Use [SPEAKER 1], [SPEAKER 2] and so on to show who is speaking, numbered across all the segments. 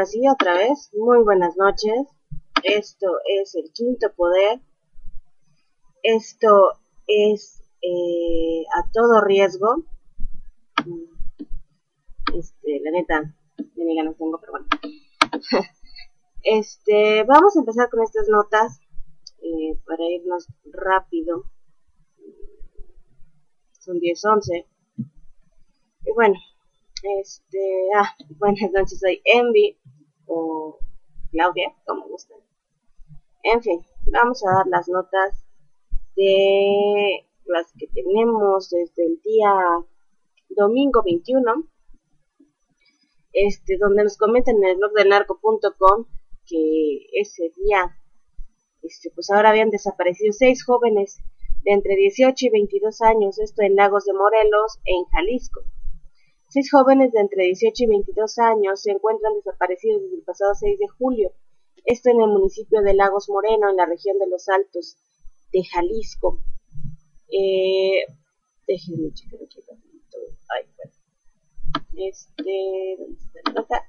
[SPEAKER 1] ahora sí, otra vez, muy buenas noches. Esto es el quinto poder. Esto es eh, a todo riesgo. Este, la neta, ya no tengo, pero bueno. este, vamos a empezar con estas notas eh, para irnos rápido. Son 10-11. Y bueno, este, ah, buenas noches, soy Envy o Claudia, como gusten. En fin, vamos a dar las notas de las que tenemos desde el día domingo 21, este, donde nos comentan en el blog de narco.com que ese día, este, pues ahora habían desaparecido seis jóvenes de entre 18 y 22 años, esto en Lagos de Morelos, en Jalisco. Seis jóvenes de entre 18 y 22 años se encuentran desaparecidos desde el pasado 6 de julio, esto en el municipio de Lagos Moreno, en la región de Los Altos de Jalisco. Eh, déjenme checar aquí Ay, bueno. Este, ¿dónde está la nota?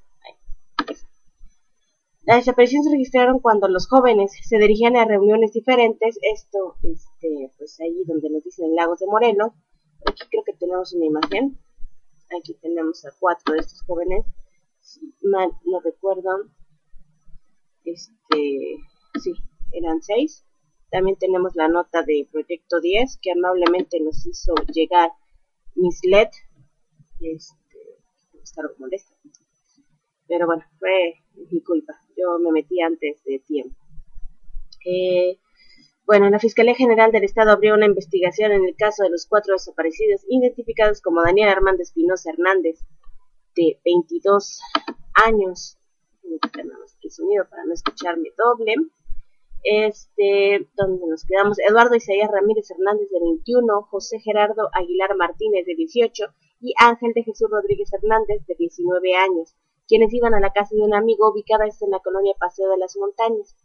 [SPEAKER 1] La desaparición se registraron cuando los jóvenes se dirigían a reuniones diferentes, esto, este, pues ahí donde nos dicen en Lagos de Morelos. Aquí creo que tenemos una imagen. Aquí tenemos a cuatro de estos jóvenes. Si mal no recuerdo, este, sí, eran seis. También tenemos la nota de Proyecto 10 que amablemente nos hizo llegar Miss LED. Este, estar molesta. Pero bueno, fue mi culpa. Yo me metí antes de tiempo. Eh, bueno, la Fiscalía General del Estado abrió una investigación en el caso de los cuatro desaparecidos identificados como Daniel Armando Espinosa Hernández, de 22 años. sonido para no escucharme doble. Este, donde nos quedamos, Eduardo Isaías Ramírez Hernández de 21, José Gerardo Aguilar Martínez de 18 y Ángel de Jesús Rodríguez Hernández de 19 años, quienes iban a la casa de un amigo ubicada en la colonia Paseo de las Montañas.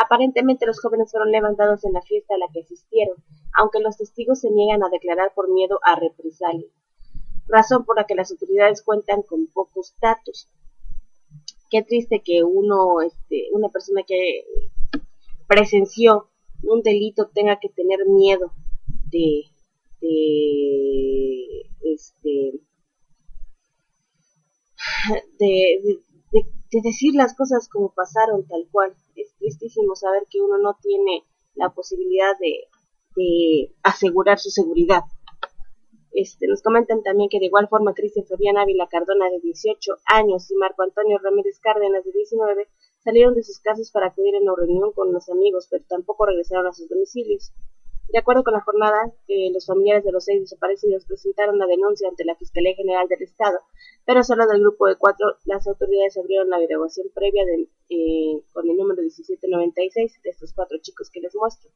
[SPEAKER 1] Aparentemente los jóvenes fueron levantados en la fiesta a la que asistieron, aunque los testigos se niegan a declarar por miedo a represalia, razón por la que las autoridades cuentan con pocos datos. Qué triste que uno, este, una persona que presenció un delito tenga que tener miedo de, de este de, de decir las cosas como pasaron tal cual es tristísimo saber que uno no tiene la posibilidad de, asegurar su seguridad. Este, nos comentan también que de igual forma Cristian Fabián Ávila Cardona de 18 años y Marco Antonio Ramírez Cárdenas de 19 salieron de sus casas para acudir a una reunión con los amigos, pero tampoco regresaron a sus domicilios. De acuerdo con la jornada, eh, los familiares de los seis desaparecidos presentaron la denuncia ante la Fiscalía General del Estado, pero solo del grupo de cuatro las autoridades abrieron la averiguación previa eh, con el número 1796 de estos cuatro chicos que les muestro.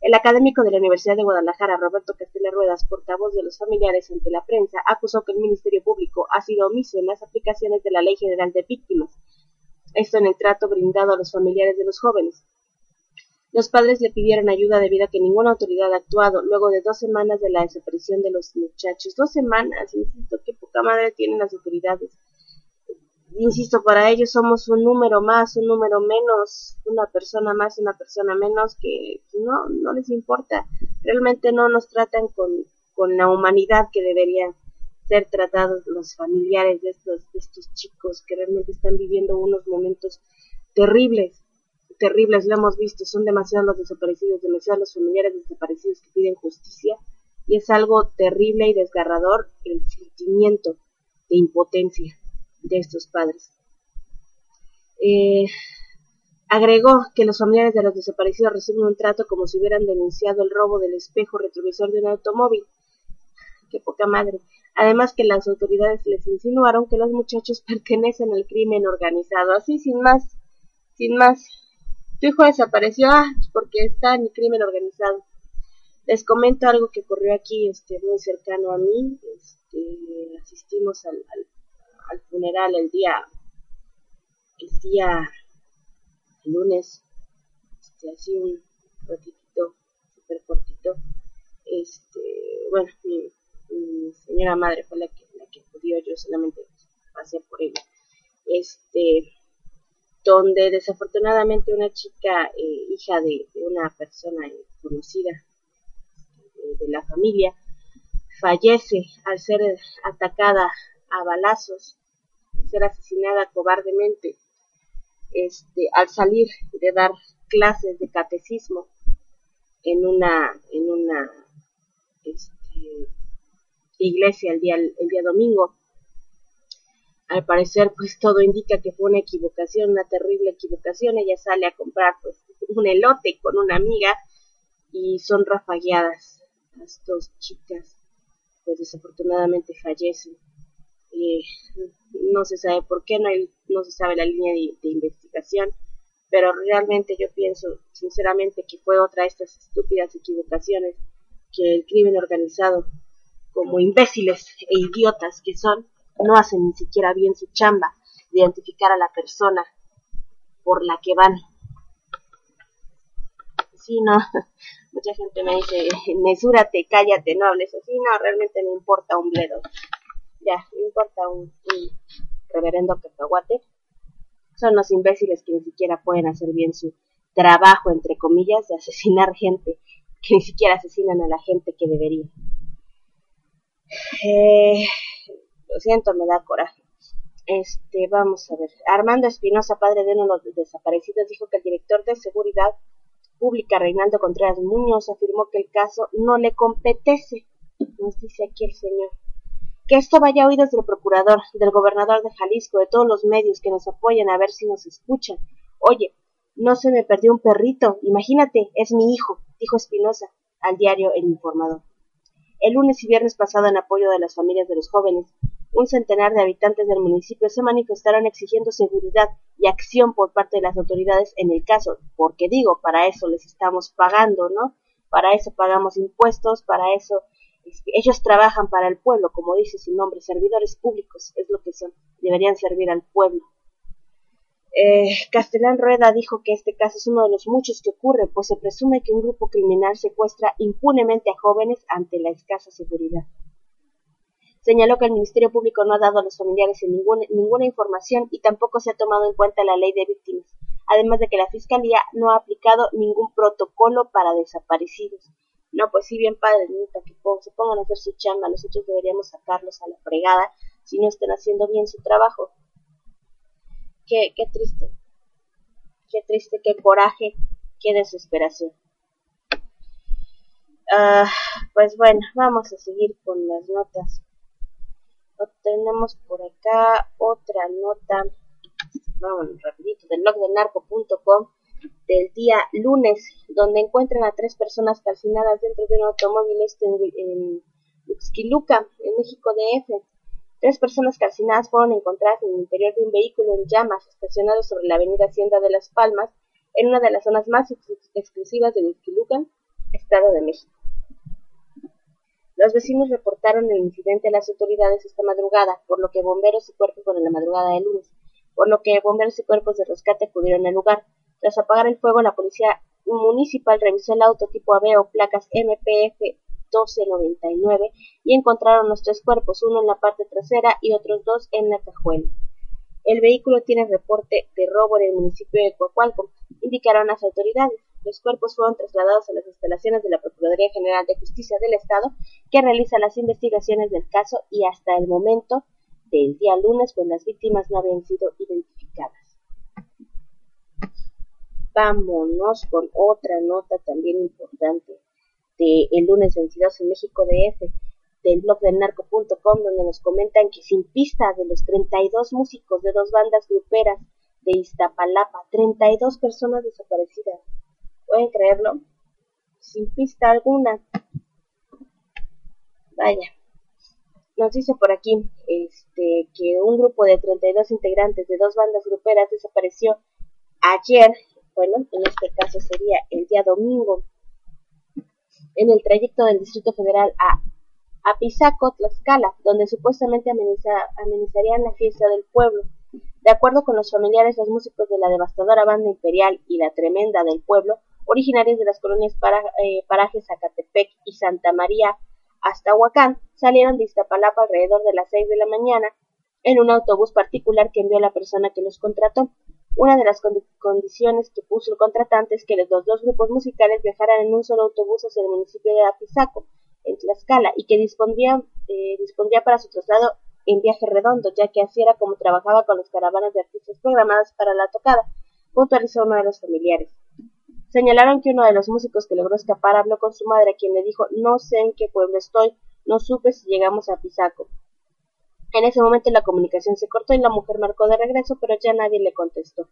[SPEAKER 1] El académico de la Universidad de Guadalajara, Roberto Castella Ruedas, portavoz de los familiares ante la prensa, acusó que el Ministerio Público ha sido omiso en las aplicaciones de la Ley General de Víctimas, esto en el trato brindado a los familiares de los jóvenes. Los padres le pidieron ayuda debido a que ninguna autoridad ha actuado luego de dos semanas de la desaparición de los muchachos. Dos semanas, insisto, qué poca madre tienen las autoridades. Insisto, para ellos somos un número más, un número menos, una persona más, una persona menos, que no, no les importa. Realmente no nos tratan con, con la humanidad que deberían ser tratados los familiares de estos, de estos chicos que realmente están viviendo unos momentos terribles terribles, lo hemos visto, son demasiados los desaparecidos, demasiados los familiares desaparecidos que piden justicia y es algo terrible y desgarrador el sentimiento de impotencia de estos padres. Eh, agregó que los familiares de los desaparecidos reciben un trato como si hubieran denunciado el robo del espejo retrovisor de un automóvil. Qué poca madre. Además que las autoridades les insinuaron que los muchachos pertenecen al crimen organizado. Así, sin más, sin más, tu hijo desapareció, ah, porque está en el crimen organizado. Les comento algo que ocurrió aquí, este, muy cercano a mí. Este, asistimos al, al, funeral el día, el día lunes, este, así un ratito, súper cortito. Este, bueno, mi, señora madre fue la que, la que acudió, yo solamente pasé por ella. Este, donde desafortunadamente una chica, eh, hija de, una persona conocida eh, de, la familia, fallece al ser atacada a balazos, ser asesinada cobardemente, este, al salir de dar clases de catecismo en una, en una este, iglesia el día, el día domingo. Al parecer, pues todo indica que fue una equivocación, una terrible equivocación. Ella sale a comprar pues un elote con una amiga y son rafagueadas las dos chicas. Pues desafortunadamente fallecen. Eh, no se sabe por qué, no, se sabe la línea de investigación pero realmente yo pienso sinceramente que fue otra de estas estúpidas equivocaciones que el crimen organizado, como imbéciles e idiotas que son, no hacen ni siquiera bien su chamba de identificar a la persona por la que van. Sí, no, mucha gente me dice, mesúrate, cállate, no hables así, no, realmente me importa un bledo. Ya, me importa un, un reverendo cacahuate son los imbéciles que ni siquiera pueden hacer bien su trabajo, entre comillas, de asesinar gente, que ni siquiera asesinan a la gente que debería. Eh, lo siento, me da coraje. Este, vamos a ver. Armando Espinosa, padre de uno de los desaparecidos, dijo que el director de seguridad pública, Reinaldo Contreras Muñoz, afirmó que el caso no le competece. Nos dice aquí el señor. Que esto vaya a oídos del procurador, del gobernador de Jalisco, de todos los medios que nos apoyan a ver si nos escuchan. Oye, no se me perdió un perrito, imagínate, es mi hijo, dijo Espinosa al diario El Informador. El lunes y viernes pasado, en apoyo de las familias de los jóvenes, un centenar de habitantes del municipio se manifestaron exigiendo seguridad y acción por parte de las autoridades en el caso, porque digo, para eso les estamos pagando, ¿no? Para eso pagamos impuestos, para eso ellos trabajan para el pueblo, como dice su nombre, servidores públicos, es lo que son, deberían servir al pueblo. Eh, Castellán Rueda dijo que este caso es uno de los muchos que ocurre, pues se presume que un grupo criminal secuestra impunemente a jóvenes ante la escasa seguridad. Señaló que el Ministerio Público no ha dado a los familiares ninguna información y tampoco se ha tomado en cuenta la ley de víctimas, además de que la Fiscalía no ha aplicado ningún protocolo para desaparecidos, no, pues sí, bien padre, que se pongan a hacer su chamba, nosotros deberíamos sacarlos a la fregada si no están haciendo bien su trabajo. Qué, qué triste, qué triste, qué coraje, qué desesperación. Ah, pues bueno, vamos a seguir con las notas. Tenemos por acá otra nota, vamos rapidito, del blog de narco.com del día lunes, donde encuentran a tres personas calcinadas dentro de un automóvil en, Uxquiluca, en México DF. Tres personas calcinadas fueron encontradas en el interior de un vehículo en llamas estacionado sobre la avenida Hacienda de las Palmas, en una de las zonas más exclusivas de Uxquiluca, Estado de México. Los vecinos reportaron el incidente a las autoridades esta madrugada, por lo que bomberos y cuerpos, bueno, la madrugada del lunes, por lo que bomberos y cuerpos de rescate acudieron al lugar. Tras apagar el fuego, la policía municipal revisó el auto tipo Aveo, placas MPF 1299, y encontraron los tres cuerpos, uno en la parte trasera y otros dos en la cajuela. El vehículo tiene reporte de robo en el municipio de Coacualco, indicaron las autoridades. Los cuerpos fueron trasladados a las instalaciones de la Procuraduría General de Justicia del Estado, que realiza las investigaciones del caso y hasta el momento del día lunes, pues las víctimas no habían sido identificadas. Vámonos con otra nota también importante de el lunes 22 en México DF del blog del narco.com donde nos comentan que sin pista de los 32 músicos de dos bandas gruperas de Iztapalapa, 32 personas desaparecidas. ¿Pueden creerlo? Sin pista alguna. Vaya. Nos dice por aquí este, que un grupo de 32 integrantes de dos bandas gruperas desapareció ayer bueno, en este caso sería el día domingo, en el trayecto del Distrito Federal a Apizaco, Tlaxcala, donde supuestamente amenizarían la fiesta del pueblo. De acuerdo con los familiares, los músicos de la devastadora banda imperial y la tremenda del pueblo, originarios de las colonias para, eh, parajes Zacatepec y Santa María hasta Huacán, salieron de Iztapalapa alrededor de las seis de la mañana en un autobús particular que envió la persona que los contrató. Una de las condiciones que puso el contratante es que los dos grupos musicales viajaran en un solo autobús hacia el municipio de Apizaco, en Tlaxcala, y que dispondría, eh, para su traslado en viaje redondo, ya que así era como trabajaba con las caravanas de artistas programadas para la tocada, puntualizó uno de los familiares. Señalaron que uno de los músicos que logró escapar habló con su madre, quien le dijo no sé en qué pueblo estoy, no supe si llegamos a Pisaco. En ese momento la comunicación se cortó y la mujer marcó de regreso, pero ya nadie le contestó.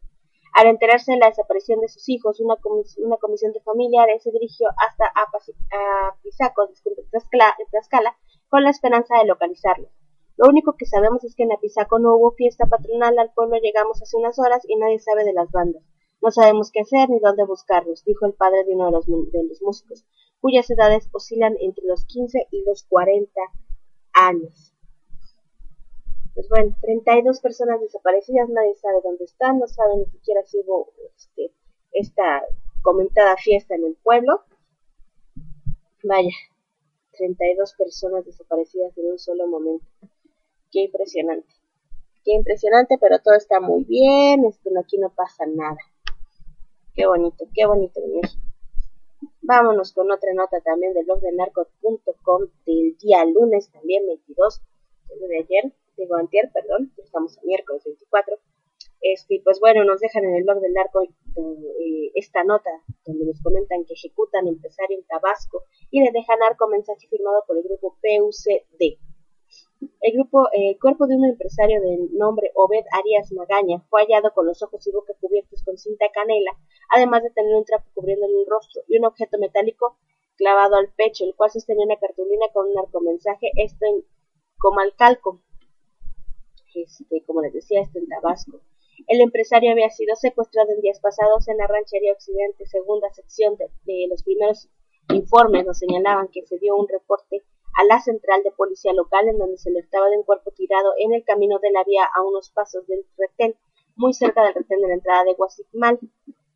[SPEAKER 1] Al enterarse de la desaparición de sus hijos, una, comisión de familiares se dirigió hasta Apizaco, Tlaxcala, con la esperanza de localizarlos. Lo único que sabemos es que en Apizaco no hubo fiesta patronal, al pueblo llegamos hace unas horas y nadie sabe de las bandas. No sabemos qué hacer ni dónde buscarlos, dijo el padre de uno de los, de los músicos, cuyas edades oscilan entre los 15 y los 40 años. Pues bueno, 32 personas desaparecidas, nadie sabe dónde están, no sabe ni siquiera si hubo este, esta comentada fiesta en el pueblo. Vaya, 32 personas desaparecidas en un solo momento. Qué impresionante. Qué impresionante, pero todo está muy bien, este, aquí no pasa nada. Qué bonito, qué bonito en México. Vámonos con otra nota también del blog de narcos.com del día lunes, también 22 de ayer digo antier, perdón, estamos a miércoles 24, este, pues bueno, nos dejan en el blog del narco eh, esta nota donde nos comentan que ejecutan empresario en Tabasco y le dejan narco mensaje firmado por el grupo PUCD. El grupo, el cuerpo de un empresario de nombre Obed Arias Magaña fue hallado con los ojos y boca cubiertos con cinta canela, además de tener un trapo cubriéndole el rostro y un objeto metálico clavado al pecho, el cual sostenía una cartulina con un narcomensaje, esto en Comalcalco, este, como les decía, está en Tabasco. El empresario había sido secuestrado en días pasados en la ranchería Occidente, segunda sección de, los primeros informes nos señalaban que se dio un reporte a la central de policía local en donde se alertaba de un cuerpo tirado en el camino de la vía a unos pasos del retén, muy cerca del retén de la entrada de Guasimal.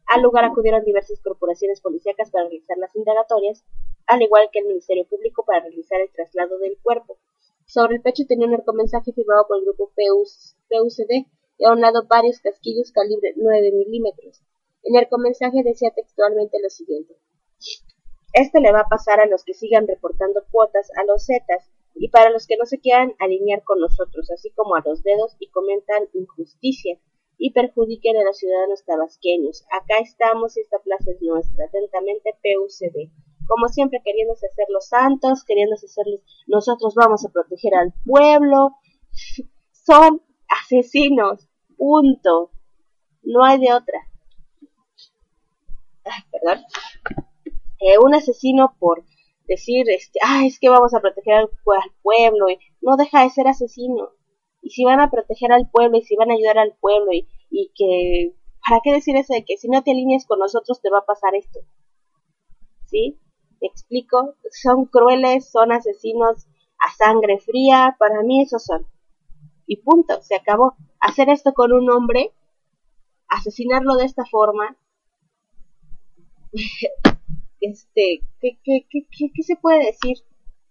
[SPEAKER 1] Al lugar acudieron diversas corporaciones policíacas para realizar las indagatorias, al igual que el Ministerio Público para realizar el traslado del cuerpo. Sobre el pecho tenía un narcomensaje firmado por el grupo PUCD y a un lado varios casquillos calibre 9 milímetros. El narcomensaje decía textualmente lo siguiente. Esto le va a pasar a los que sigan reportando cuotas a los Zetas y para los que no se quieran alinear con nosotros, así como a los dedos y comentan injusticia y perjudiquen a los ciudadanos tabasqueños. Acá estamos y esta plaza es nuestra. Atentamente PUCD como siempre queriéndose hacer los santos, queriéndose ser los, nosotros vamos a proteger al pueblo, son asesinos, punto, no hay de otra. perdón. Eh, un asesino por decir, este, ah, es que vamos a proteger al, pueblo, y no deja de ser asesino. Y si van a proteger al pueblo y si van a ayudar al pueblo y, y que, ¿para qué decir eso de que si no te alineas con nosotros te va a pasar esto? ¿Sí? explico, son crueles, son asesinos a sangre fría, para mí esos son. Y punto, se acabó. Hacer esto con un hombre, asesinarlo de esta forma, este, ¿qué, qué, qué, qué, se puede decir?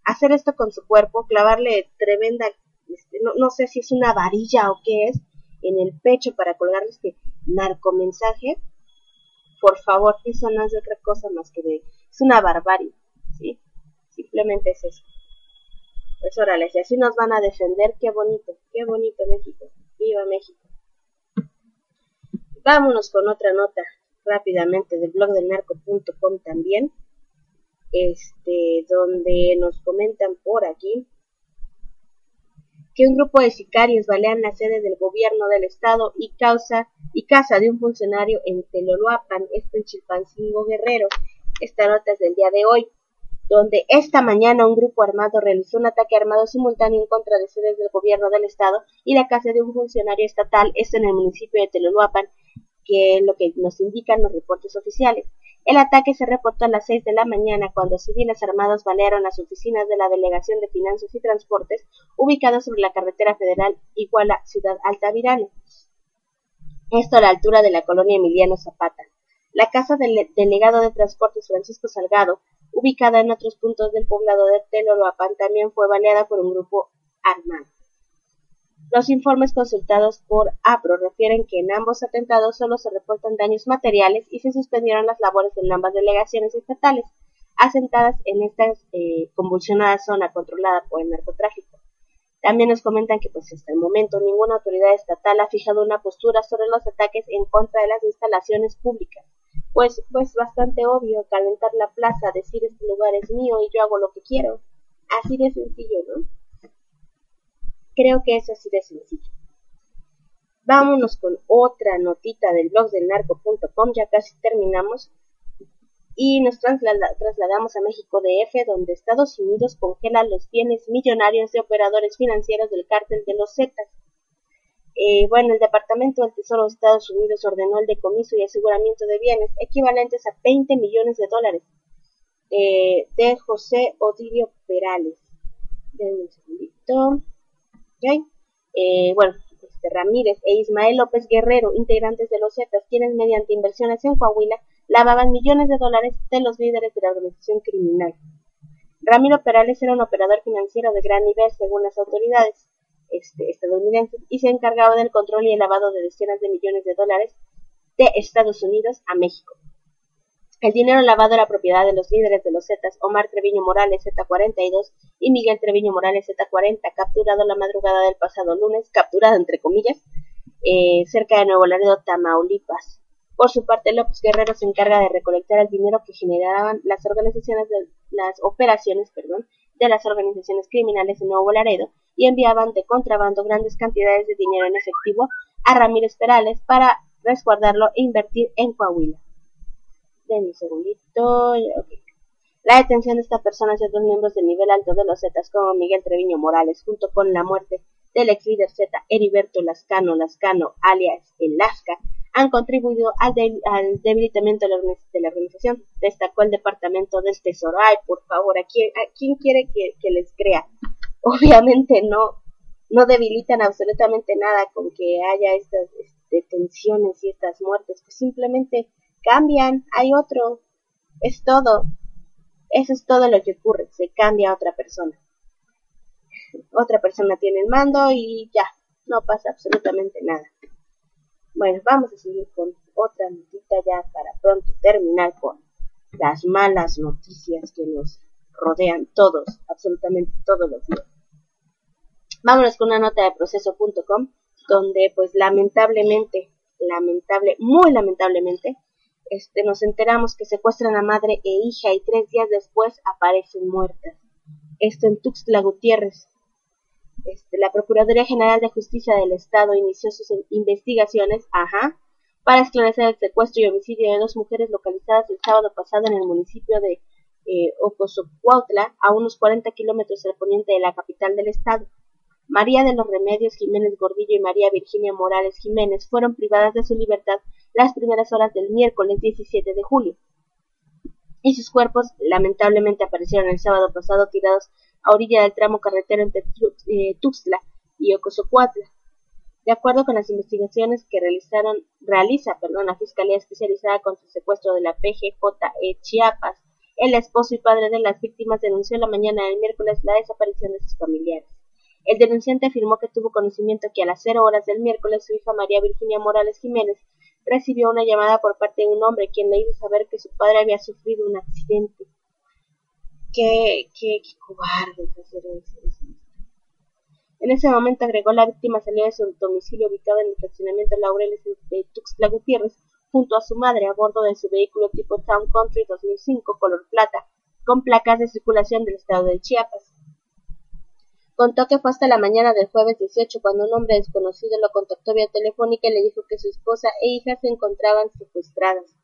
[SPEAKER 1] Hacer esto con su cuerpo, clavarle tremenda, este, no, no sé si es una varilla o qué es, en el pecho para colgarle este narcomensaje, por favor, eso no es de otra cosa más que de es una barbarie, ¿sí? Simplemente es eso. Pues órale, si así nos van a defender, qué bonito, qué bonito México. Viva México. Vámonos con otra nota rápidamente del blog del narco.com también, este, donde nos comentan por aquí que un grupo de sicarios balean la sede del gobierno del estado y causa y casa de un funcionario en Teloloapan, esto en Chilpancingo Guerrero, esta nota es del día de hoy, donde esta mañana un grupo armado realizó un ataque armado simultáneo en contra de sedes del gobierno del estado y la casa de un funcionario estatal, esto en el municipio de Teloluapan, que es lo que nos indican los reportes oficiales. El ataque se reportó a las 6 de la mañana cuando civiles armados balearon las oficinas de la Delegación de Finanzas y Transportes ubicadas sobre la carretera federal Iguala Ciudad Altavirano. Esto a la altura de la colonia Emiliano Zapata. La casa del delegado de Transportes Francisco Salgado, ubicada en otros puntos del poblado de Teloloapan, también fue baleada por un grupo armado. Los informes consultados por APRO refieren que en ambos atentados solo se reportan daños materiales y se suspendieron las labores en ambas delegaciones estatales, asentadas en esta eh, convulsionada zona controlada por el narcotráfico. También nos comentan que pues hasta el momento ninguna autoridad estatal ha fijado una postura sobre los ataques en contra de las instalaciones públicas. Pues, pues bastante obvio calentar la plaza, decir este lugar es mío y yo hago lo que quiero. Así de sencillo, ¿no? Creo que es así de sencillo. Vámonos con otra notita del blog del narco.com, ya casi terminamos. Y nos trasladamos a México DF, donde Estados Unidos congela los bienes millonarios de operadores financieros del cártel de los Zetas. Eh, bueno, el Departamento del Tesoro de Estados Unidos ordenó el decomiso y aseguramiento de bienes equivalentes a 20 millones de dólares eh, de José Odilio Perales. Denme un segundito. Eh, bueno, este, Ramírez e Ismael López Guerrero, integrantes de los Zetas, quienes mediante inversiones en Coahuila lavaban millones de dólares de los líderes de la organización criminal. Ramiro Perales era un operador financiero de gran nivel según las autoridades este, estadounidenses y se encargaba del control y el lavado de decenas de millones de dólares de Estados Unidos a México. El dinero lavado era propiedad de los líderes de los Zetas, Omar Treviño Morales Z42 y Miguel Treviño Morales Z40, capturado la madrugada del pasado lunes, capturado entre comillas, eh, cerca de Nuevo Laredo, Tamaulipas. Por su parte, López Guerrero se encarga de recolectar el dinero que generaban las organizaciones de las operaciones, de las organizaciones criminales en Nuevo Laredo y enviaban de contrabando grandes cantidades de dinero en efectivo a Ramírez Perales para resguardarlo e invertir en Coahuila de un segundito. La detención de esta persona y dos miembros del nivel alto de los Zetas, como Miguel Treviño Morales, junto con la muerte del ex líder Z, Heriberto Lascano Lascano, alias El han contribuido al, debilitamiento de la, organización, destacó el Departamento del Tesoro. Ay, por favor, ¿a quién, quién quiere que, que, les crea? Obviamente no, no debilitan absolutamente nada con que haya estas detenciones y estas muertes, pues simplemente cambian, hay otro, es todo. Eso es todo lo que ocurre, se cambia a otra persona. Otra persona tiene el mando y ya, no pasa absolutamente nada. Bueno, vamos a seguir con otra notita ya para pronto terminar con las malas noticias que nos rodean todos, absolutamente todos los días. Vámonos con una nota de proceso.com donde pues lamentablemente, lamentable, muy lamentablemente, este, nos enteramos que secuestran a madre e hija y tres días después aparecen muertas. Esto en Tuxtla Gutiérrez. Este, la Procuraduría General de Justicia del Estado inició sus investigaciones, ajá, para esclarecer el secuestro y homicidio de dos mujeres localizadas el sábado pasado en el municipio de eh, a unos 40 kilómetros al poniente de la capital del estado. María de los Remedios Jiménez Gordillo y María Virginia Morales Jiménez fueron privadas de su libertad las primeras horas del miércoles 17 de julio. Y sus cuerpos lamentablemente aparecieron el sábado pasado tirados a orilla del tramo carretero entre eh, Tuxtla y Ocosocuatla. De acuerdo con las investigaciones que realizaron, realiza la Fiscalía Especializada contra el Secuestro de la PGJE Chiapas, el esposo y padre de las víctimas denunció la mañana del miércoles la desaparición de sus familiares. El denunciante afirmó que tuvo conocimiento que a las cero horas del miércoles su hija María Virginia Morales Jiménez recibió una llamada por parte de un hombre quien le hizo saber que su padre había sufrido un accidente. Qué, qué, qué cobarde hacer eso. En ese momento agregó la víctima salió de su domicilio ubicado en el fraccionamiento Laureles de Tuxtla Gutiérrez junto a su madre a bordo de su vehículo tipo Town Country 2005 color plata con placas de circulación del estado de Chiapas. Contó que fue hasta la mañana del jueves 18 cuando un hombre desconocido lo contactó vía telefónica y le dijo que su esposa e hija se encontraban secuestradas.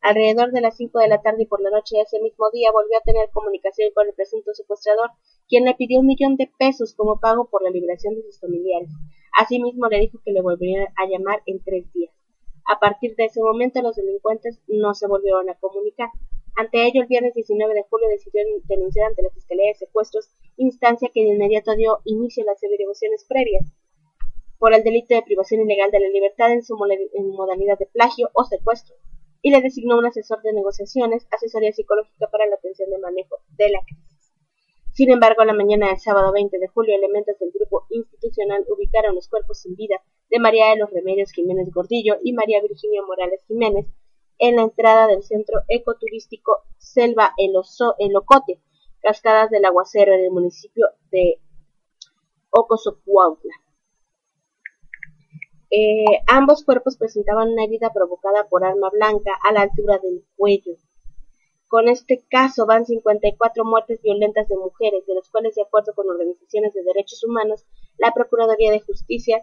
[SPEAKER 1] Alrededor de las cinco de la tarde y por la noche de ese mismo día volvió a tener comunicación con el presunto secuestrador, quien le pidió un millón de pesos como pago por la liberación de sus familiares. Asimismo le dijo que le volvería a llamar en tres días. A partir de ese momento los delincuentes no se volvieron a comunicar. Ante ello, el viernes 19 de julio decidió denunciar ante la Fiscalía de Secuestros, instancia que de inmediato dio inicio a las averiguaciones previas por el delito de privación ilegal de la libertad en su modalidad de plagio o secuestro, y le designó un asesor de negociaciones, asesoría psicológica para la atención de manejo de la crisis. Sin embargo, la mañana del sábado 20 de julio, elementos del grupo institucional ubicaron los cuerpos sin vida de María de los Remedios Jiménez Gordillo y María Virginia Morales Jiménez en la entrada del centro ecoturístico Selva El, Oso, el Ocote, Cascadas del Aguacero, en el municipio de Ocosocuautla. Eh, ambos cuerpos presentaban una herida provocada por arma blanca a la altura del cuello. Con este caso van 54 muertes violentas de mujeres, de las cuales, de acuerdo con organizaciones de derechos humanos, la Procuraduría de Justicia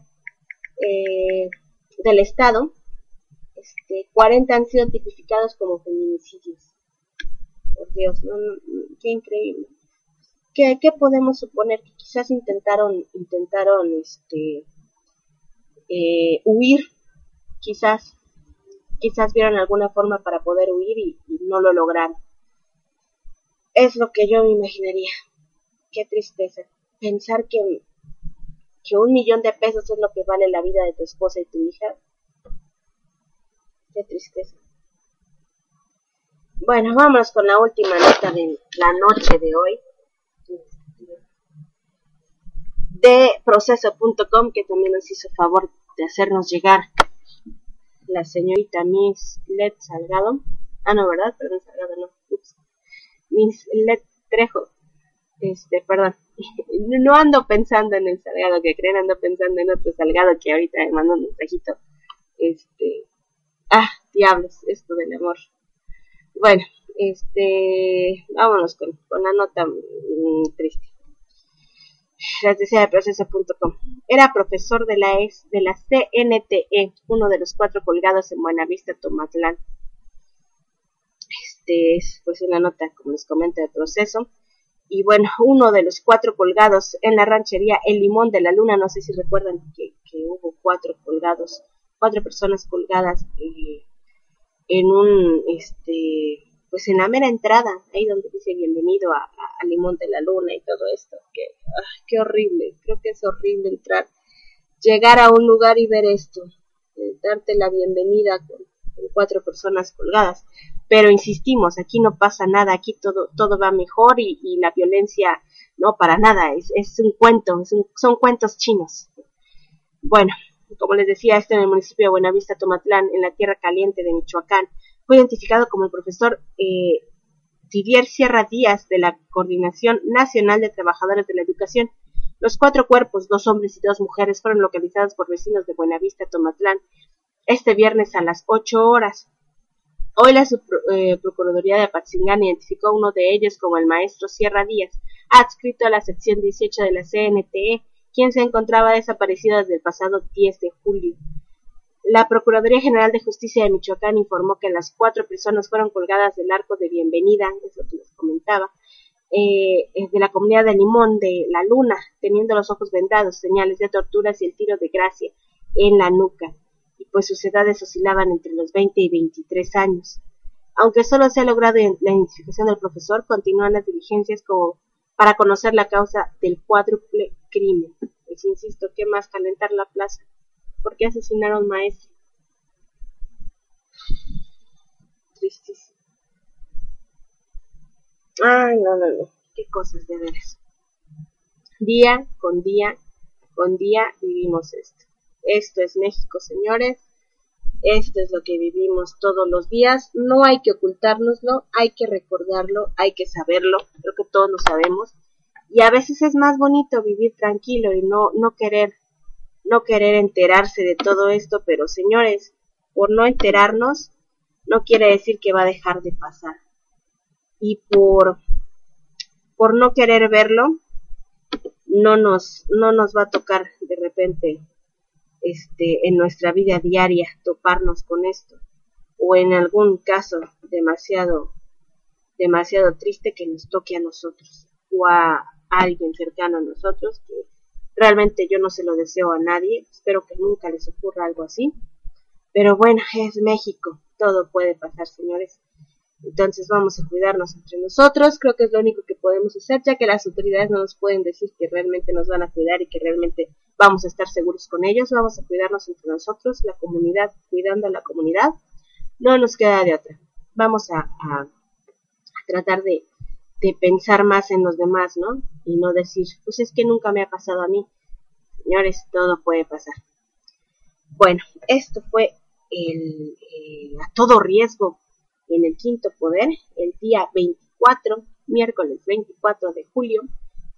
[SPEAKER 1] eh, del Estado, este, 40 han sido tipificados como feminicidios. Por Dios, qué increíble. ¿Qué, ¿Qué, podemos suponer? Que quizás intentaron, intentaron este, eh, huir, quizás, quizás vieron alguna forma para poder huir y, no lo lograron. Es lo que yo me imaginaría. Qué tristeza. Pensar que, que un millón de pesos es lo que vale la vida de tu esposa y tu hija. Qué tristeza. Bueno, vámonos con la última nota de la noche de hoy de proceso.com que también nos hizo favor de hacernos llegar la señorita Miss Led Salgado. Ah, no, ¿verdad? Perdón, Salgado, no. Ups. Miss Led Trejo. Este, perdón. No ando pensando en el Salgado que creen, ando pensando en otro Salgado que ahorita me mandó un mensajito. Este. Ah, diablos, esto del amor. Bueno, este. Vámonos con, con la nota mm, triste las decía de proceso.com. Era profesor de la, ex, de la CNTE, uno de los cuatro colgados en Buenavista, Tomatlán. Este es pues una nota, como les comento, de proceso. Y bueno, uno de los cuatro colgados en la ranchería El Limón de la Luna, no sé si recuerdan que, hubo cuatro colgados, cuatro personas colgadas eh, en un, este, pues en la mera entrada, ahí donde dice bienvenido a, Limón de la Luna y todo esto, que qué horrible, creo que es horrible entrar, llegar a un lugar y ver esto, eh, darte la bienvenida con, cuatro personas colgadas, pero insistimos, aquí no pasa nada, aquí todo, todo va mejor y, la violencia no para nada, es, es un cuento, son cuentos chinos. Bueno, como les decía, esto en el municipio de Buenavista, Tomatlán, en la tierra caliente de Michoacán, fue identificado como el profesor eh, Tibier Sierra Díaz de la Coordinación Nacional de Trabajadores de la Educación. Los cuatro cuerpos, dos hombres y dos mujeres, fueron localizados por vecinos de Buenavista, Tomatlán, este viernes a las 8 horas. Hoy la eh, Procuraduría de Apatzingán identificó a uno de ellos como el maestro Sierra Díaz, adscrito a la sección 18 de la CNTE, quien se encontraba desaparecido desde el pasado 10 de julio. La Procuraduría General de Justicia de Michoacán informó que las cuatro personas fueron colgadas del arco de bienvenida, es lo que les comentaba, eh, de la comunidad de Limón de La Luna, teniendo los ojos vendados, señales de torturas y el tiro de gracia en la nuca, y pues sus edades oscilaban entre los 20 y 23 años. Aunque solo se ha logrado la identificación del profesor, continúan las diligencias como para conocer la causa del cuádruple crimen. Pues insisto, ¿qué más calentar la plaza? ¿Por qué asesinaron maestro? Tristísimo. Ay, no, no, no. Qué cosas de veras. Día con día con día vivimos esto. Esto es México, señores. Esto es lo que vivimos todos los días. No hay que ocultárnoslo, hay que recordarlo, hay que saberlo. Creo que todos lo sabemos. Y a veces es más bonito vivir tranquilo y no, no querer no querer enterarse de todo esto, pero señores, por no enterarnos, no quiere decir que va a dejar de pasar. Y por, por no querer verlo, no nos, no nos va a tocar de repente este, en nuestra vida diaria toparnos con esto. O en algún caso demasiado, demasiado triste que nos toque a nosotros o a alguien cercano a nosotros que Realmente yo no se lo deseo a nadie, espero que nunca les ocurra algo así. Pero bueno, es México, todo puede pasar, señores. Entonces vamos a cuidarnos entre nosotros, creo que es lo único que podemos hacer, ya que las autoridades no nos pueden decir que realmente nos van a cuidar y que realmente vamos a estar seguros con ellos, vamos a cuidarnos entre nosotros, la comunidad, cuidando a la comunidad, no nos queda de otra. Vamos a, a tratar de, de pensar más en los demás, ¿no? Y no decir, pues es que nunca me ha pasado a mí. Señores, todo puede pasar. Bueno, esto fue el, eh, a todo riesgo en el quinto poder, el día 24, miércoles 24 de julio,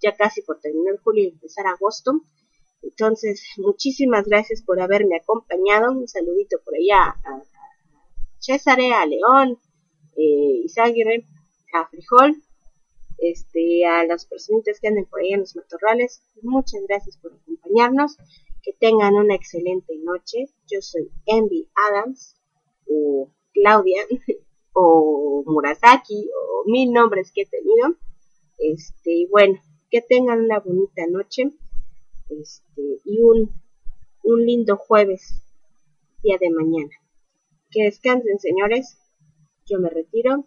[SPEAKER 1] ya casi por terminar julio y empezar agosto. Entonces, muchísimas gracias por haberme acompañado. Un saludito por allá a, César, a León, eh, a Frijol, este, a las personitas que anden por ahí en los matorrales. Muchas gracias por acompañarnos. Que tengan una excelente noche. Yo soy Envy Adams, o Claudia, o Murasaki, o mil nombres que he tenido. Este, bueno, que tengan una bonita noche. Este, y un, un lindo jueves, día de mañana. Que descansen, señores. Yo me retiro.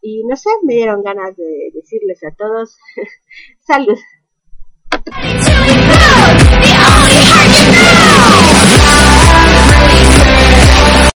[SPEAKER 1] Y no sé, me dieron ganas de decirles a todos salud.